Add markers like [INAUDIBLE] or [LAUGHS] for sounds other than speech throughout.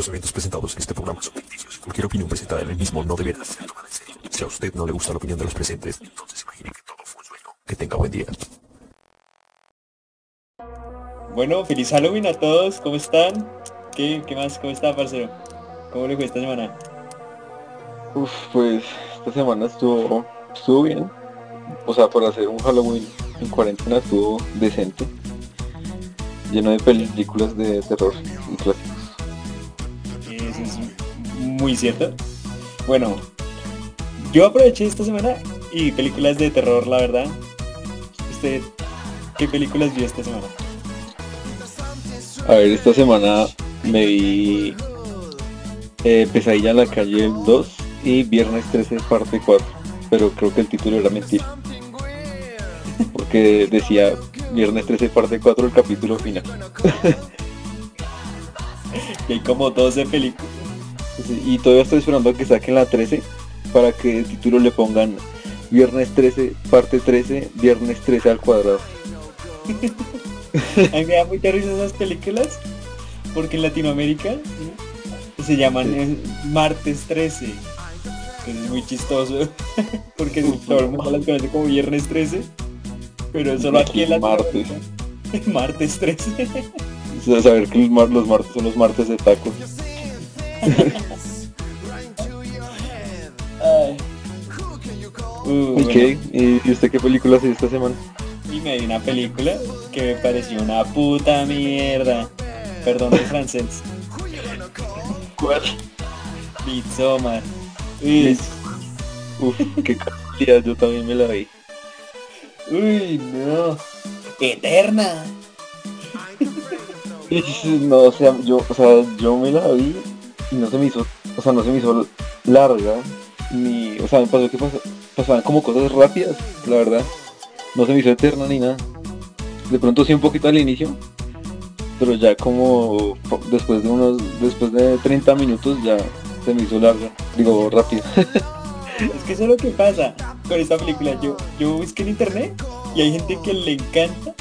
Los eventos presentados en este programa son ficticios. Cualquier opinión presentada en el mismo no deberá ser tomada en serio. Si a usted no le gusta la opinión de los presentes, entonces imagine que todo fue un sueño. Que tenga buen día. Bueno, feliz Halloween a todos, ¿cómo están? ¿Qué, qué más? ¿Cómo está, parcero? ¿Cómo le fue esta semana? Uf, pues esta semana estuvo, estuvo bien. O sea, por hacer un Halloween en cuarentena estuvo decente. Lleno de películas de terror muy cierto. Bueno, yo aproveché esta semana y películas de terror, la verdad. ¿Usted qué películas vio esta semana? A ver, esta semana me vi eh, Pesadilla en la calle 2 y Viernes 13 parte 4. Pero creo que el título era mentira. Porque decía Viernes 13 parte 4 el capítulo final. [LAUGHS] Que hay como 12 películas. Y todavía estoy esperando a que saquen la 13 para que el título le pongan Viernes 13 parte 13, Viernes 13 al cuadrado. [LAUGHS] A mí me da mucha risa esas películas porque en Latinoamérica se llaman Martes 13. Que es muy chistoso [LAUGHS] porque todo el mundo las conoce como Viernes 13. Pero solo aquí en Martes. Latinoamérica. [LAUGHS] Martes 13. O sea, saber que los martes son los martes de tacos. Uh, Ok, bueno, ¿y usted qué película hace esta semana? y me vi una película que me pareció una puta mierda. Perdón el francés. ¿Cuál? Midsommar. Uy, Uf, qué casualidad, yo también me la vi. uy, no. Eterna. No, o sea, yo, o sea, yo me la vi y no se me hizo, o sea, no se me hizo larga, ni, o sea, me pasó que pas- pasaban como cosas rápidas, la verdad. No se me hizo eterna ni nada. De pronto sí un poquito al inicio, pero ya como después de unos, después de 30 minutos ya se me hizo larga, digo rápida. [LAUGHS] Es que eso es lo que pasa con esta película. Yo, yo busqué en internet y hay gente que le encanta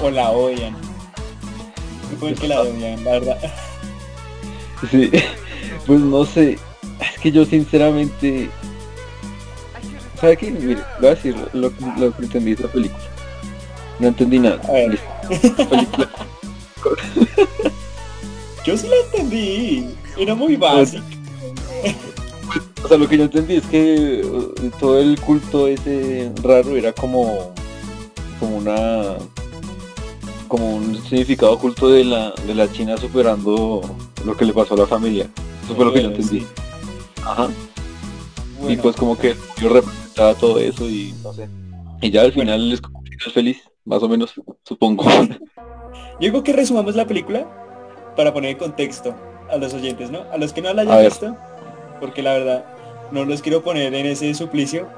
o la odian. Yo creo que la odian, la verdad. Sí, pues no sé, es que yo sinceramente, ¿sabe qué? Mire, voy a decir lo, que- lo que entendí de esta película. No entendí nada. A ver. Listo. Esta película- [LAUGHS] Yo sí la entendí. Era muy básica. o sea, lo que yo entendí es que eh, todo el culto ese raro era como, como una, como un significado oculto de la, de la China superando lo que le pasó a la familia. Eso fue lo que yo Bueno, entendí. Ajá. Y Bueno, pues como que yo representaba todo eso y no sé. Y ya al final es un final feliz, más o menos, supongo. [LAUGHS] yo digo que resumamos la película para poner en contexto a los oyentes, ¿no? A los que no la hayan visto, porque la verdad no los quiero poner en ese suplicio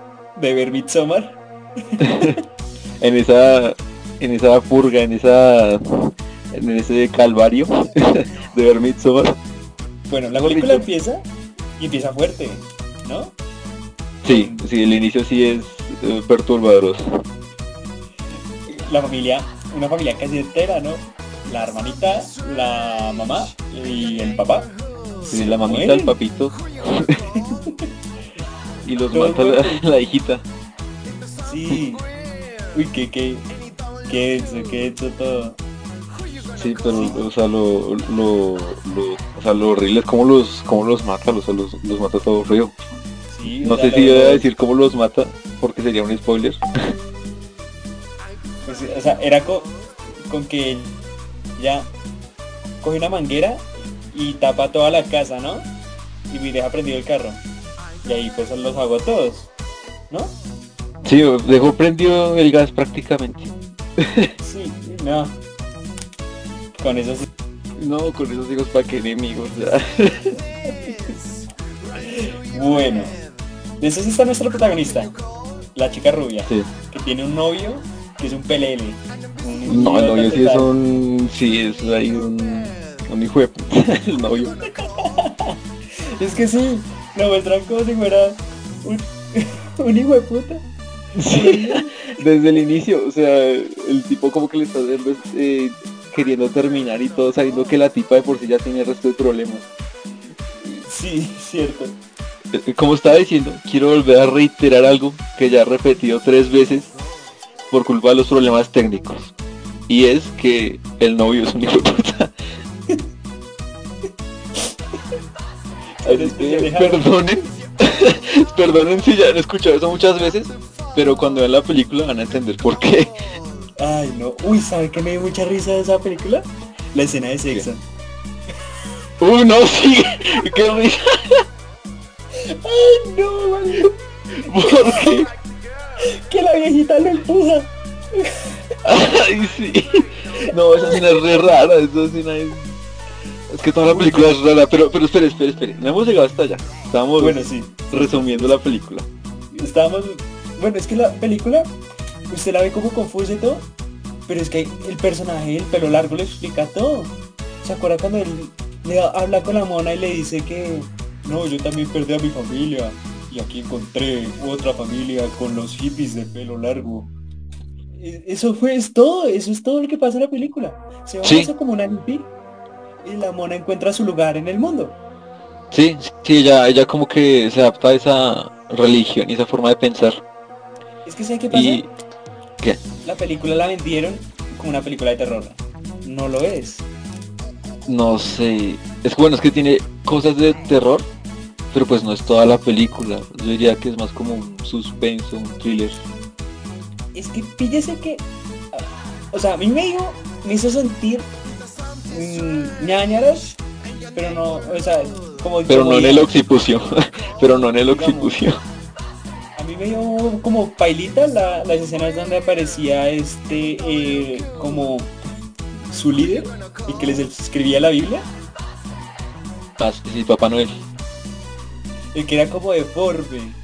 de ver Midsommar. [LAUGHS] en esa, en esa purga, en esa, en ese calvario [LAUGHS] de Midsommar. Bueno, la película empieza y empieza fuerte, ¿no? Sí, sí, el inicio sí es eh, perturbador. La familia, una familia casi entera, ¿no? La hermanita, la mamá y el papá. Sí, la mamita, mueren. el papito. [LAUGHS] y los Todos mata la hijita. Sí. Uy, qué, qué, qué denso, qué denso todo. Sí, pero o sea lo, lo, lo- o sea, lo horrible es cómo los, cómo los mata, o sea, los, los mata todo feo. Sí, No sé si voy a decir cómo los mata, porque sería un spoiler. pues, o sea, era co- con que ya coge una manguera y tapa toda la casa, ¿no? Y deja prendido el carro. Y ahí pues los hago todos, ¿no? Sí, dejó prendido el gas prácticamente. Sí, no. Con eso sí. No, con esos hijos para qué enemigos. [LAUGHS] Bueno, de está nuestra protagonista, la chica rubia, Sí. que tiene un novio que es un pelele. un No, el novio sí es un. Sí, es ahí un. Un hijo de puta, [LAUGHS] el novio. [LAUGHS] Es que sí, lo muestran como si fuera un, un hijo de puta. Sí, desde el inicio, o sea, el tipo como que le está eh, queriendo terminar y todo, sabiendo que la tipa de por sí ya tiene el resto de problemas. Sí, cierto. Eh, Como estaba diciendo, quiero volver a reiterar algo que ya he repetido tres veces por culpa de los problemas técnicos. Y es que el novio es un hijo de puta. Alejaron. perdonen, [LAUGHS] perdonen si ya han escuchado eso muchas veces, pero cuando vean la película van a entender por qué. Ay, no. Uy, ¿sabe qué me dio mucha risa de esa película? La escena de sexo. Uy, no, [LAUGHS] sí, qué risa. Ay, no, vale. ¿Por [LAUGHS] qué? Que la viejita lo empuja. Ay, sí. No, esa escena es re rara, esa escena es... Es que toda la película es rara, pero, pero espere, espere, espere. No hemos llegado hasta allá. Estamos Bueno, sí. resumiendo la película. Estábamos... Bueno, es que la película, usted la ve como confusa y todo, pero es que el personaje del pelo largo le explica todo. ¿Se acuerda cuando él le habla con la mona y le dice que no, yo también perdí a mi familia y aquí encontré otra familia con los hippies de pelo largo? E- Eso fue es todo, eso es todo lo que pasa en la película. Se va Sí. como una hippie y la mona encuentra su lugar en el mundo. Sí, sí, ella, ella como que se adapta a esa religión y esa forma de pensar. Es que ¿sabe qué pasa? Y... ¿Qué? La película la vendieron como una película de terror. No lo es. No sé. Es bueno, es que tiene cosas de terror, pero pues no es toda la película. Yo diría que es más como un suspenso, un thriller. Es que píllese que. O sea, a mí me dio, me hizo sentir mm, ñañaras, pero no, o sea, como Pero como no en el occipucio. [LAUGHS] pero no en el Digamos. occipucio. A mí me dio como pailita la- las escenas donde aparecía este eh, como su líder y que les escribía la Biblia, Ah, sí, sí, Papá Noel. el que era como deforme.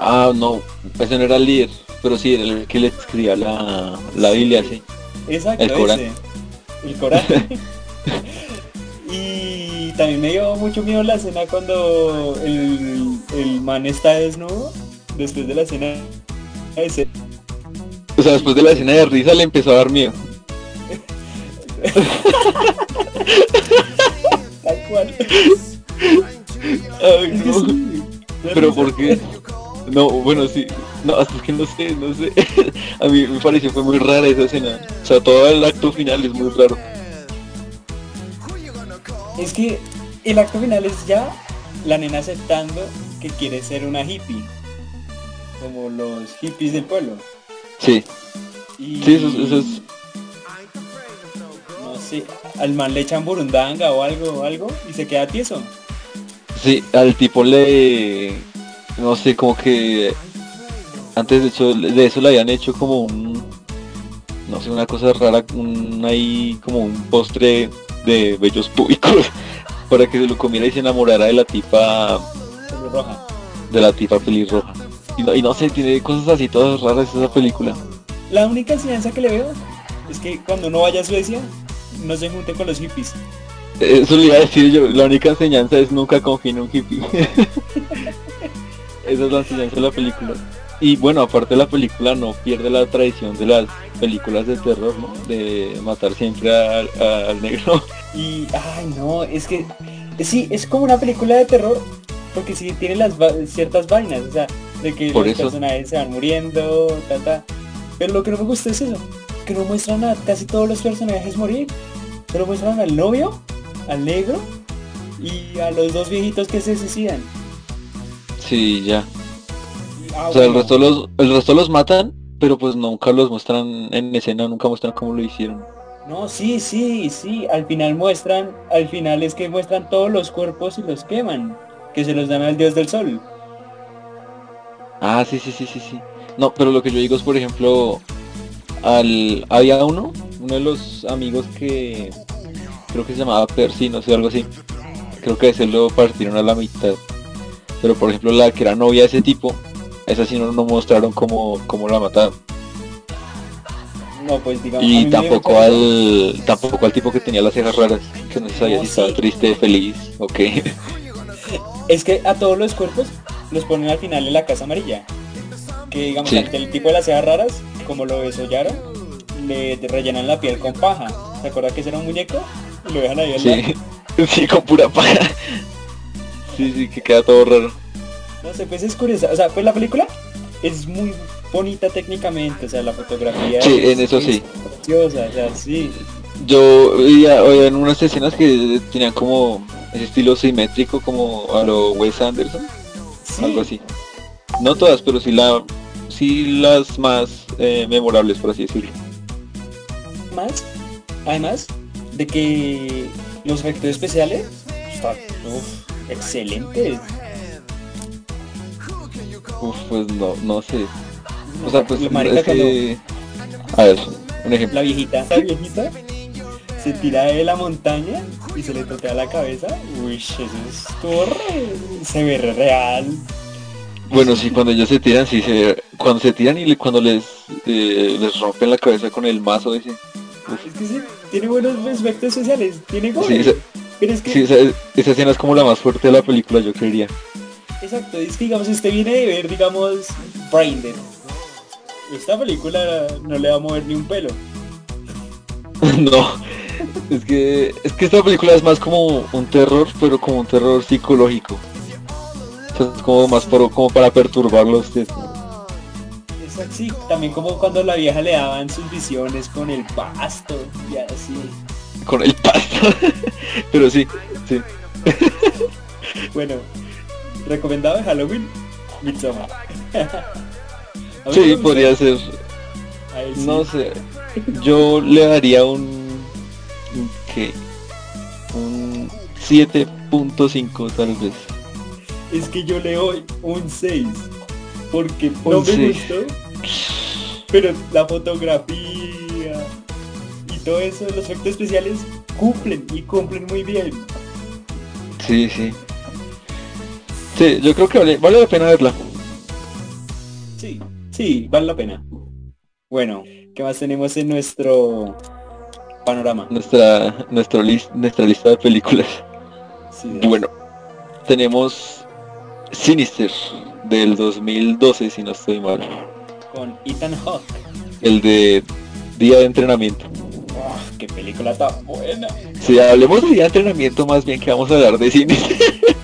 Ah, no, ese no era el líder, pero sí, era el que le escribía la, la Biblia, sí. Exacto, El Corán. ese. El Corán. [LAUGHS] y también me dio mucho miedo la escena cuando el, el man está desnudo después de la escena ese. O sea, después de la escena de risa le empezó a dar miedo. Tal cual. Ay, no. Pero. ¿por qué? No, bueno, sí. No, hasta es que no sé, no sé. A mí me pareció fue muy rara esa escena. O sea, todo el acto final es muy raro. Es que el acto final es ya la nena aceptando que quiere ser una hippie. Como los hippies del pueblo. Sí, Y, sí, eso, es- eso es... No sé, al man le echan burundanga o algo, algo y se queda tieso. Sí, al tipo le... No sé, como que... Antes de hecho de eso le habían hecho como un... No sé, una cosa rara, un ahí como un postre de bellos públicos [LAUGHS] para que se lo comiera y se enamorara de la tipa Pelo roja. de la tipa pelirroja. Y no, y no sé, tiene cosas así todas raras esa película. La única enseñanza que le veo es que cuando uno vaya a Suecia, no se junte con los hippies. Eso le iba a decir yo, la única enseñanza es nunca confíe en un hippie. [LAUGHS] Esa es la enseñanza de la película. Y bueno, aparte la película no pierde la tradición de las películas de terror, ¿no? De matar siempre al, al negro. Y, ay no, es que, sí, es como una película de terror, porque sí tiene las va- ciertas vainas, o sea, de que Por los eso. personajes se van muriendo, ta, ta. Pero lo que no me gusta es eso, que no muestran a casi todos los personajes morir. Solo muestran al novio, al negro y a los dos viejitos que se suicidan. Sí, ya. Ah, O sea, el resto los, el resto los matan, pero pues nunca los muestran en escena, nunca muestran cómo lo hicieron. No, sí, sí, sí. Al final muestran, al final es que muestran todos los cuerpos y los queman, que se los dan al dios del sol. Ah, sí, sí, sí, sí, sí. No, pero lo que yo digo es, por ejemplo, al había uno, uno de los amigos que creo que se llamaba Percy, no sé, algo así. Creo que ese lo partieron a la mitad. Pero por ejemplo la que era novia de ese tipo, esa sí no, no mostraron cómo, cómo la mataron. No, pues digamos. Y tampoco al tampoco al tipo que tenía las cejas raras, que no se sabía No, si estaba triste, feliz o qué. [LAUGHS] Es que a todos los cuerpos los ponen al final en la casa amarilla. Que digamos, Sí. ante el tipo de las cejas raras, como lo desollaron, le rellenan la piel con paja. ¿Se acuerda que ese era un muñeco? Lo dejan ahí al lado. Sí, [LAUGHS] Sí, con pura paja. Sí, sí, que queda todo raro. No sé, pues es curiosa. O sea, pues la película es muy bonita técnicamente, o sea, la fotografía Sí, es, en eso es sí. preciosa, o sea, sí. Yo veía en unas escenas que tenían como ese estilo simétrico como a lo Wes Anderson, sí. algo así. No todas, pero sí la sí las más eh, memorables por así decirlo. Más, además de que los efectos especiales están uf, excelentes. Uf, pues no, no sé. O sea, pues marica es que... A ver, un ejemplo. La viejita, la viejita se tira de la montaña y se le totea la cabeza. Uy, eso es torre. Se ve re real. Bueno, sí, cuando ellos se tiran, sí, se, cuando se tiran y le- cuando les, eh, les rompen la cabeza con el mazo ese. Es que sí, tiene buenos efectos especiales, tiene gore. Sí, esa, Pero es que, sí, esa, esa escena es como la más fuerte de la película, yo creería. exacto, es que digamos, usted viene de ver, digamos, Braindead. Esta película no le va a mover ni un pelo. [LAUGHS] no, es que, es que esta película es más como un terror, pero como un terror psicológico. O sea, es como más para, como para perturbarlo a usted. Exacto, sí, también como cuando la vieja le daban sus visiones con el pasto y así. Con el pasto. [LAUGHS] pero sí, sí. [LAUGHS] Bueno, recomendado de Halloween, Midsommar. [LAUGHS] Sí, podría ser. Sí. No sé. Yo le daría un. Un ¿Qué? Un 7.5 tal vez. Es que yo le doy un 6. Porque Un no me gustó. Pero la fotografía y todo eso, los efectos especiales cumplen y cumplen muy bien. Sí, sí. Sí, yo creo que vale, vale la pena verla. Sí, sí, vale la pena. Bueno, ¿qué más tenemos en nuestro panorama? Nuestra, nuestro lis- nuestra lista de películas. Sí, Bueno, tenemos Sinister del 2012, si no estoy mal. Con Ethan Hawke. El de Día de Entrenamiento. Oh, ¡Qué película tan buena! Si hablemos de Día de Entrenamiento, más bien que vamos a hablar de Sinister. [LAUGHS]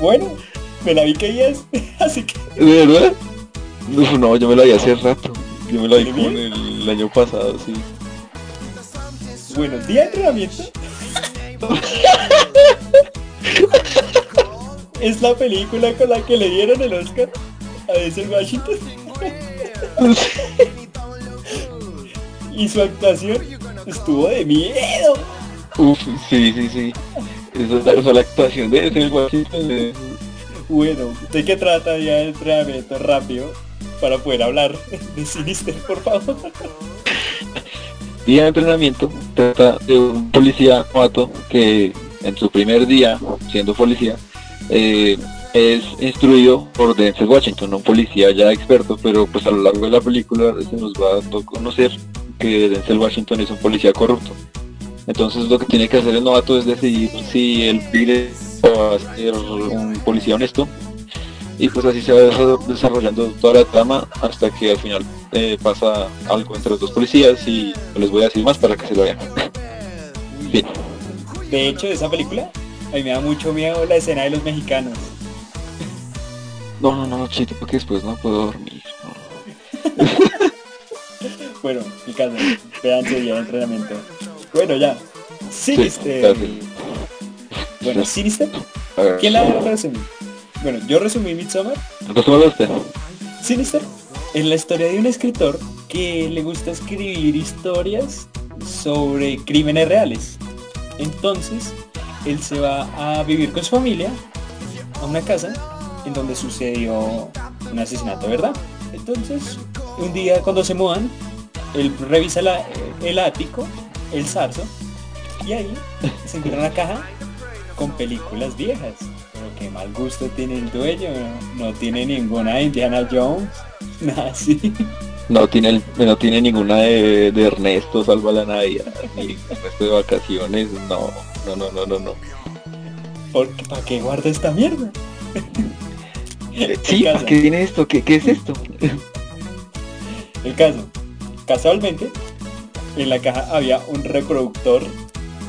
Bueno, me la vi que días, [LAUGHS] así que ¿De verdad? No, yo me la vi hace rato. Yo me la vi ¿De como bien? el año pasado, sí. Bueno, día de entrenamiento. [LAUGHS] es la película con la que le dieron el Oscar a Denzel Washington. [LAUGHS] y su actuación estuvo de miedo. Uf, sí, sí, sí. Esa es la, actuación de ese Washington. Bueno, ¿de qué trata día de entrenamiento rápido? Para poder hablar de Sinister, por favor. Día de entrenamiento trata de un policía novato que en su primer día siendo policía eh, es instruido por Denzel Washington, un policía ya experto, pero pues a lo largo de la película se nos va a conocer que Denzel Washington es un policía corrupto. Entonces lo que tiene que hacer el novato es decidir si él pide o a ser un policía honesto y pues así se va desa- desarrollando toda la trama hasta que al final eh, pasa algo entre los dos policías y no les voy a decir más para que se lo vean. [LAUGHS] Bien. De hecho, de esa película, a mí me da mucho miedo la escena de los mexicanos. No, no, no, chito, porque después no puedo dormir. no. [LAUGHS] Bueno, mi caso, su día de entrenamiento. Bueno, ya. Sinister. gracias. bueno, [LAUGHS] Sinister. A ¿Quién la resumió? Bueno, yo resumí Midsommar. usted. Sinister es la historia de un escritor que le gusta escribir historias sobre crímenes reales. Entonces, él se va a vivir con su familia a una casa en donde sucedió un asesinato, ¿verdad? Entonces, un día cuando se mudan, él revisa la- el ático, el zarzo, y ahí se encuentra una caja con películas viejas. Mal gusto tiene el dueño, no, No tiene ninguna de Indiana Jones, [LAUGHS] nada así. No tiene, el- no tiene ninguna de, de Ernesto, Salva la Navidad, ni Ernesto de vacaciones, no, no, no, no, no, no. Porque, ¿Para qué guarda esta mierda? Sí, ¿para qué tiene esto? ¿Qué, qué es esto? el caso. Casualmente, en la caja había un reproductor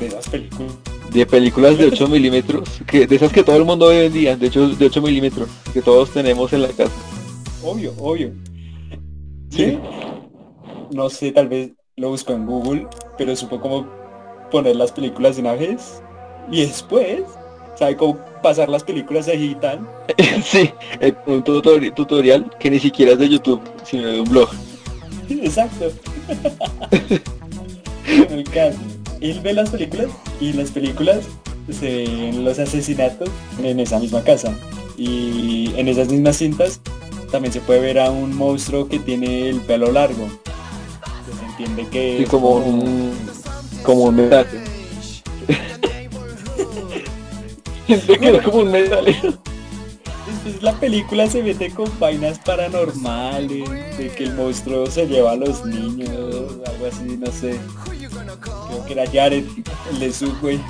de esas películas. De películas de 8 milímetros, que de esas que todo el mundo ve hoy en día, de hecho de 8 milímetros, que todos tenemos en la casa. Obvio, obvio. Sí. No sé, tal vez lo busco en Google, pero supo cómo poner las películas de una vez y después sabe cómo pasar las películas a digital. [LAUGHS] sí, eh, un tutori- tutorial que ni siquiera es de YouTube, sino de un blog. [LAUGHS] Exacto. [LAUGHS] Bueno, el caso, él ve las películas y las películas se ven los asesinatos en esa misma casa. Y en esas mismas cintas también se puede ver a un monstruo que tiene el pelo largo. Se entiende que Sí, es como un como un metal. [LAUGHS] Como un metalero. Después la película se mete con vainas paranormales, de que el monstruo se lleva a los niños, algo así, no sé. Creo que era Jared, el de Subway.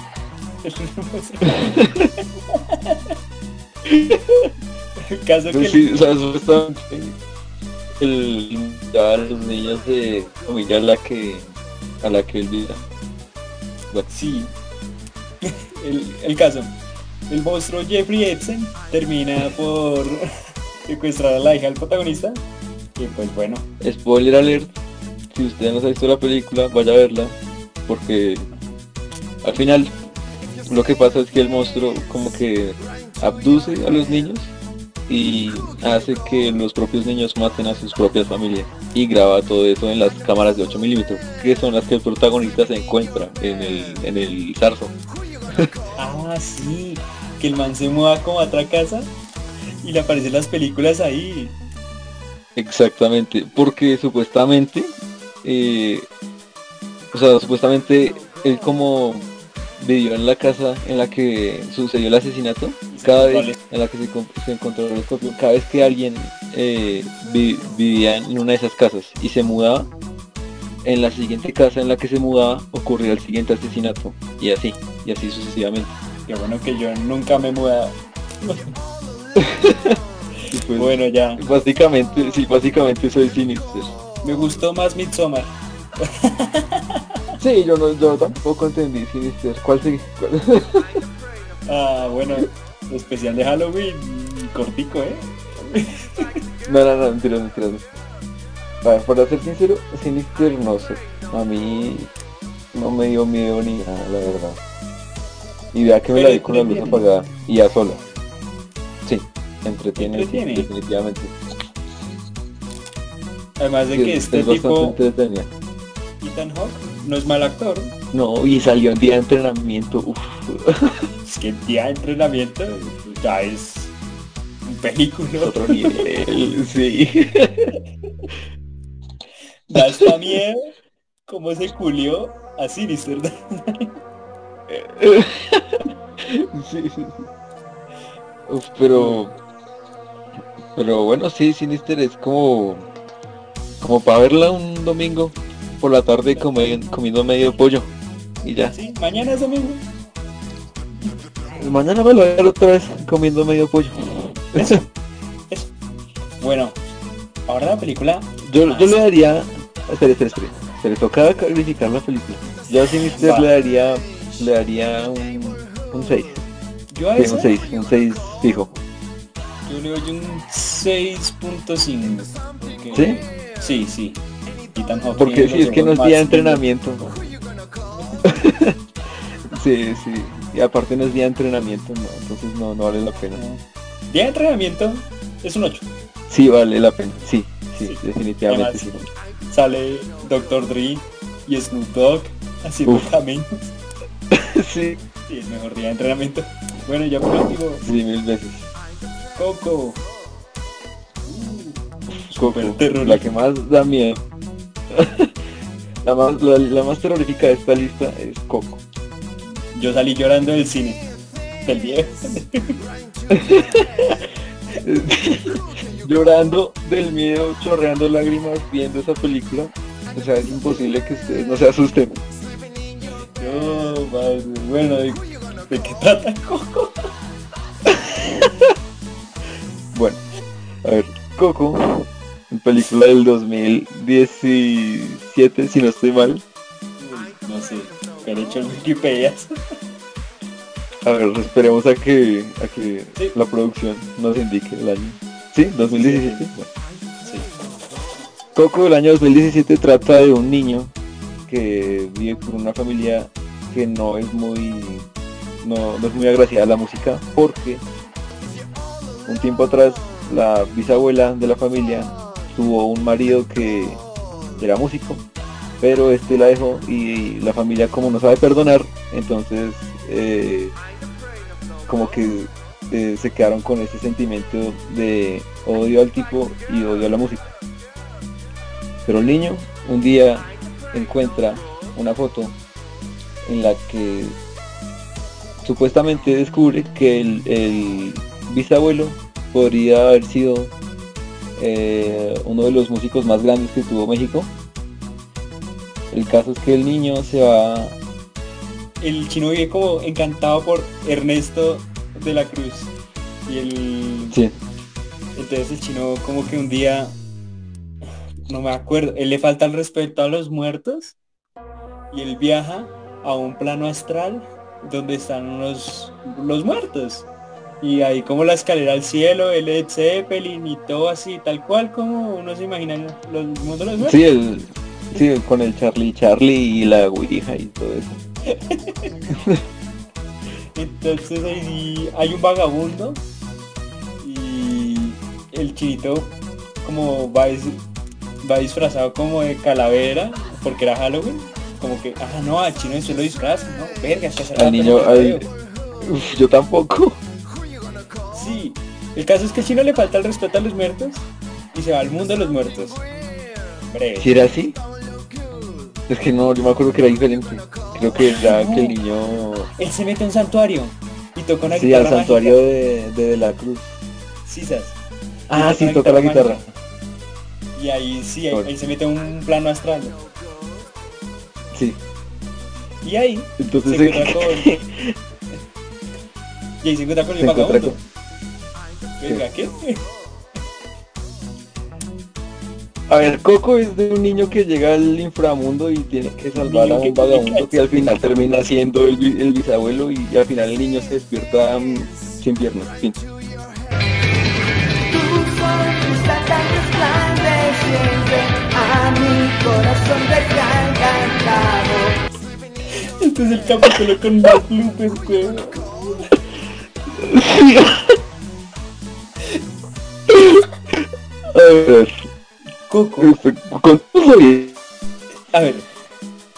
El caso que Pues sí, sea, supuestamente el ya a los niños de familia a la que a la que él vive. Sí. El, el caso. El monstruo Jeffrey Epstein termina por [LAUGHS] secuestrar a la hija del protagonista. Y pues bueno, spoiler alert, si usted no se ha visto la película, vaya a verla, porque al final lo que pasa es que el monstruo como que abduce a los niños y hace que los propios niños maten a sus propias familias y graba todo eso en las cámaras de 8 milímetros, que son las que el protagonista se encuentra en el, en el zarzo. ah sí, que el man se mueva como a otra casa y le aparecen las películas ahí. Exactamente, porque supuestamente, eh, o sea, supuestamente él como vivió en la casa en la que sucedió el asesinato, cada vez en la que se, con- se encontró el escorpión, cada vez que alguien eh, vi- vivía en una de esas casas y se mudaba, en la siguiente casa en la que se mudaba ocurría el siguiente asesinato y así, y así sucesivamente. Qué bueno que yo nunca me he mudado. [LAUGHS] Pues, Bueno, ya. básicamente, sí, básicamente soy Sinister. Me gustó más Midsommar. Sí, yo no, yo tampoco entendí Sinister. ¿Cuál sigue? ¿Cuál? [LAUGHS] Ah, bueno, especial de Halloween, cortico, ¿eh? No, no, no, mentiras, mentiras. A ver, para ser sincero, Sinister no sé. A mí no me dio miedo ni nada, la verdad. Y vea que me la vi con la luz apagada y a sola. Sí, entretiene, sí, Entretiene. definitivamente. Además de Sí, que es, este es tipo. Ethan Hawke, no es mal actor. No, y salió en día de entrenamiento. Uf. [LAUGHS] Es que el día de entrenamiento ya es un película. Es otro nivel, [LAUGHS] sí. Da hasta miedo cómo se culió a Sinister. [LAUGHS] sí. Uf, pero pero bueno sí Sinister es como como para verla un domingo por la tarde comi- comiendo medio pollo y ya Sí, mañana es domingo. mañana me lo voy a ver otra vez comiendo medio pollo Eso, eso. Bueno, ahora la película. yo, yo le daría espera espera espera se le tocaba calificar la película yo a Sinister Va. le daría le daría un un 6 Yo a sí, un 6 un 6 fijo yo le doy un 6.5. porque- ¿Sí? Sí, sí. Ethan Hawke Porque si es que no ojos es día de entrenamiento. [LAUGHS] sí, sí. Y aparte no es día de entrenamiento, no. Entonces no, no vale la pena. Día de entrenamiento es un 8. Sí, vale la pena. Sí, sí, Sí. definitivamente sí. Además, Sale Dr. Dre y Snoop Dogg haciendo Uf. caminos. Sí, Sí, el mejor día de entrenamiento. Bueno, ya por último, sí, mil veces. Coco. Coco, la que más da miedo. [LAUGHS] la, más, la, la más terrorífica de esta lista es Coco. Yo salí llorando del cine. Del viejo. [LAUGHS] Llorando del miedo, chorreando lágrimas viendo esa película. O sea, es imposible que ustedes no se asusten. No, madre. Bueno, ¿de, de qué trata [LAUGHS] Coco? Bueno, a ver, Coco, película del 2017, si no estoy mal. No sé, pero he hecho el Wikipedia. A ver, esperemos a que, a que Sí. la producción nos indique el año. ¿Sí? 2017. Bueno. Sí. Coco del año 2017 trata de un niño que vive con una familia que no es muy no, no es muy agraciada la música porque un tiempo atrás la bisabuela de la familia tuvo un marido que era músico pero este la dejó y la familia como no sabe perdonar entonces eh, como que eh, se quedaron con ese sentimiento de odio al tipo y odio a la música. Pero el niño un día encuentra una foto en la que supuestamente descubre que el, el bisabuelo podría haber sido eh, uno de los músicos más grandes que tuvo México. El caso es que el niño se va El chino vive como encantado por Ernesto de la Cruz. Y el... sí, Entonces el chino como que un día... No me acuerdo. Él le falta el respeto a los muertos. Y él viaja a un plano astral donde están los, los muertos. Y ahí como la escalera al cielo, el Led Zeppelin y todo así, tal cual como uno se imagina los mundos de los muertos. sí, el, sí, con el Charlie Charlie y la Ouija y todo eso. [LAUGHS] Entonces ahí hay un vagabundo y el chinito como va, dis- va disfrazado como de calavera porque era Halloween. Como que, ah no, al chino se lo disfraza, ¿no? Verga, rato Al niño. Uf, yo tampoco. Sí, el caso es que al chino le falta el respeto a los muertos y se va al mundo de los muertos. Breve. Si era así. Es que no, yo me acuerdo que era diferente. Creo que era que el niño Él se mete a un santuario y toca una Sí, al guitarra santuario de, de, De la Cruz. Sisas. Ah, sí, toca la guitarra guitarra. Y ahí sí, ahí, se mete un plano astral. Sí. Y ahí Entonces se encuentra con... Y ahí se encuentra con el vagabundo. Venga, ¿qué? A ver, Coco es de un niño que llega al inframundo y tiene que salvar a un vagabundo que al final termina siendo el, bi- el bisabuelo y, al final el niño se despierta mm, sin piernas. Fin. Corazón. Este es el capítulo con más bloopers, weón. A ver, Coco. este, A ver.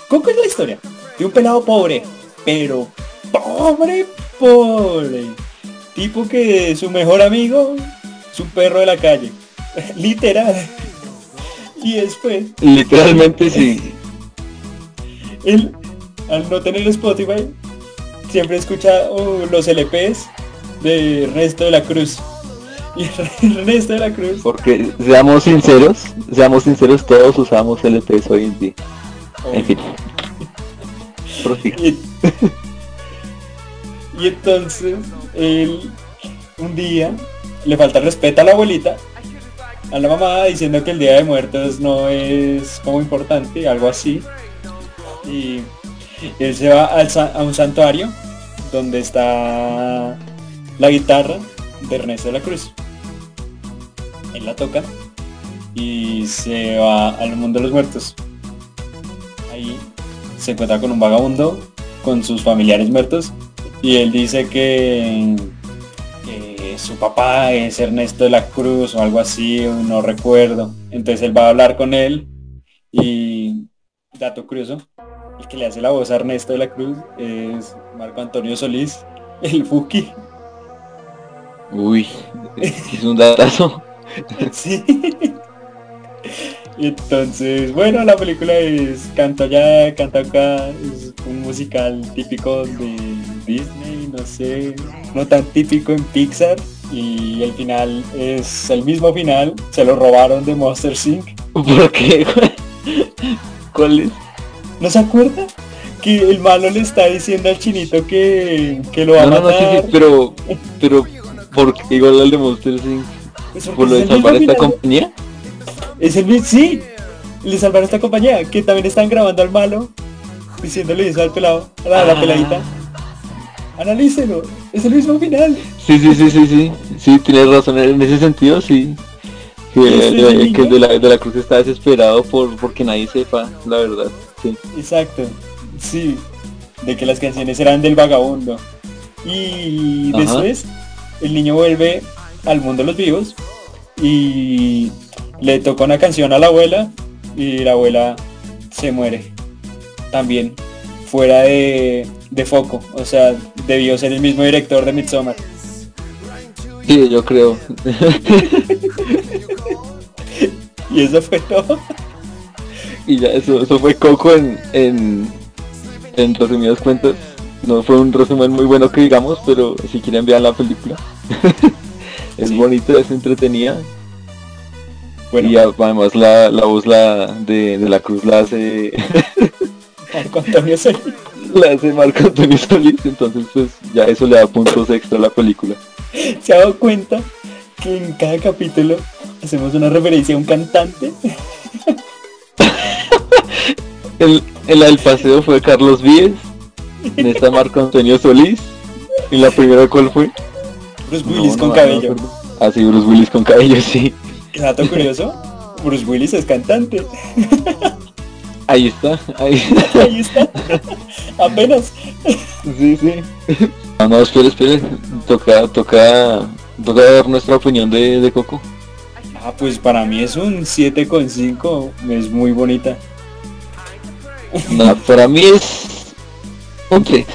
Coco es la historia de un pelado pobre, pero pobre, pobre. Tipo que su mejor amigo es un perro de la calle. [LAUGHS] Literal. Y después, literalmente sí. [LAUGHS] él, al no tener Spotify, siempre escucha oh, los LPs de Ernesto de la Cruz. Y Ernesto [LAUGHS] de la Cruz Porque seamos sinceros, seamos sinceros, todos usamos LPs hoy en día. En fin. Y, y entonces él un día le falta el respeto a la abuelita, a la mamá diciendo que el día de muertos no es como importante, algo así. Y él se va al a un santuario donde está la guitarra de Ernesto de la Cruz. Él la toca y se va al mundo de los muertos. Ahí se encuentra con un vagabundo con sus familiares muertos y él dice que su papá es Ernesto de la Cruz o algo así, no recuerdo. Entonces él va a hablar con él y dato curioso, el que le hace la voz a Ernesto de la Cruz es Marco Antonio Solís, el Fuki. Uy, es un datazo. [LAUGHS] Sí. Entonces, bueno, la película es canto allá, canto acá, es un musical típico de Disney, no sé, no tan típico en Pixar. Y el final es el mismo final, se lo robaron de Monster Inc. ¿Por qué? ¿Cuál es? ¿No se acuerda? Que el malo le está diciendo al chinito que, que lo va No, a no, no, sí, matar. sí, pero, pero, ¿por qué igual al de Monster Inc? Pues ¿Por lo de salvar esta compañía? Es el mismo, sí. Le salvaron esta compañía, que también están grabando al malo, diciéndole eso al pelado, a la, a la Ah. peladita. Analícelo, es el mismo final. Sí, sí, sí, sí, sí. Sí, tienes razón en ese sentido, sí. Que, ¿Ese de, que niño? de la, de la Cruz está desesperado por porque nadie sepa, la verdad. Sí. Exacto, sí, de que las canciones eran del vagabundo. Y Ajá. después el niño vuelve al mundo de los vivos y le toca una canción a la abuela y la abuela se muere. También fuera de, de foco, o sea, debió ser el mismo director de Midsommar. Sí, yo creo. [LAUGHS] Y eso fue todo. y ya, eso, eso fue Coco en, en, en resumidas cuentas. No fue un resumen muy bueno que digamos, pero si quieren vean la película. [LAUGHS] es Sí. bonita, es entretenida. Bueno, Y además la, la voz la de, de la Cruz la hace [LAUGHS] Marco Antonio Solís. [LAUGHS] la hace Marco Antonio Solís, entonces pues ya eso le da puntos extra a la película. [LAUGHS] ¿Se ha dado cuenta que en cada capítulo hacemos una referencia a un cantante? [LAUGHS] El, en la del paseo fue Carlos Víez, en esta Marco Antonio Solís, y la primera cuál fue? Bruce No, Willis no, con no cabello. acuerdo. Ah, sí, Bruce Willis con cabello, sí. Dato curioso, Bruce Willis es cantante. Ahí está, ahí [LAUGHS] Ahí está. Apenas. Sí, sí. No, no, espere, espere. Toca, toca, toca ver nuestra opinión de, de Coco. Ah, pues para mí es un 7,5. Es muy bonita. No, para mí es un 3.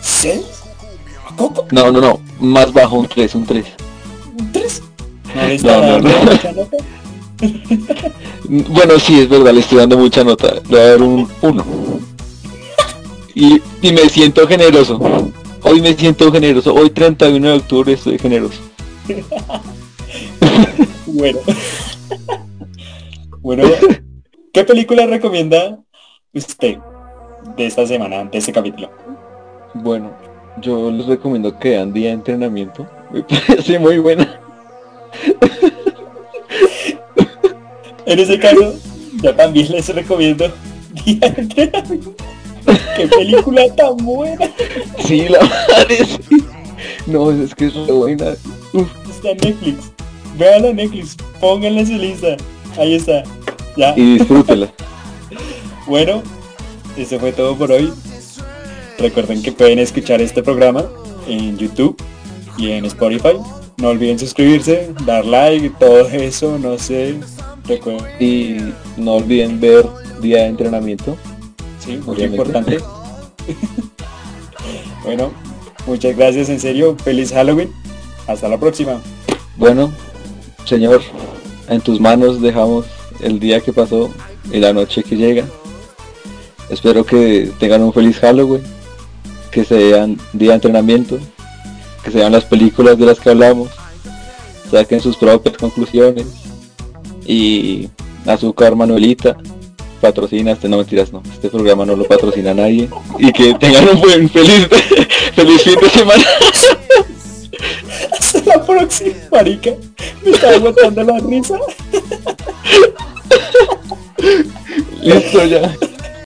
¿6? ¿A Coco? No, no, no. Más bajo, un 3, un 3. ¿Un 3? No No, no, no. [LAUGHS] Bueno, sí, es verdad, le estoy dando mucha nota. Le voy a dar un 1. Y, y me siento generoso. Hoy me siento generoso. Hoy 31 de octubre estoy generoso. [LAUGHS] Bueno. bueno, ¿qué película recomienda usted de esta semana, de este capítulo? Bueno, yo les recomiendo que vean Día de Entrenamiento. Me [LAUGHS] parece muy buena. En ese caso, yo también les recomiendo Día de Entrenamiento. ¡Qué película tan buena! Sí, la madre, sí. No, es que es re buena. Uf. Está en Netflix. Vean en Netflix, pónganla en su lista. Ahí está. Ya. Y disfrútela. Bueno, eso fue todo por hoy. Recuerden que pueden escuchar este programa en YouTube y en Spotify. No olviden suscribirse, dar like, todo eso, no sé. Y no olviden ver Día de Entrenamiento. sí, muy importante. [LAUGHS] bueno, muchas gracias, en serio. Feliz Halloween. Hasta la próxima. Bueno, Señor, en tus manos dejamos el día que pasó y la noche que llega. Espero que tengan un feliz Halloween, que sean día de entrenamiento, que sean las películas de las que hablamos, saquen sus propias conclusiones y azúcar Manuelita patrocina este no mentiras no este programa no lo patrocina nadie y que tengan un buen feliz [LAUGHS] feliz fin de semana Hasta [LAUGHS] la próxima, marica. Me está aguantando la risa. listo ya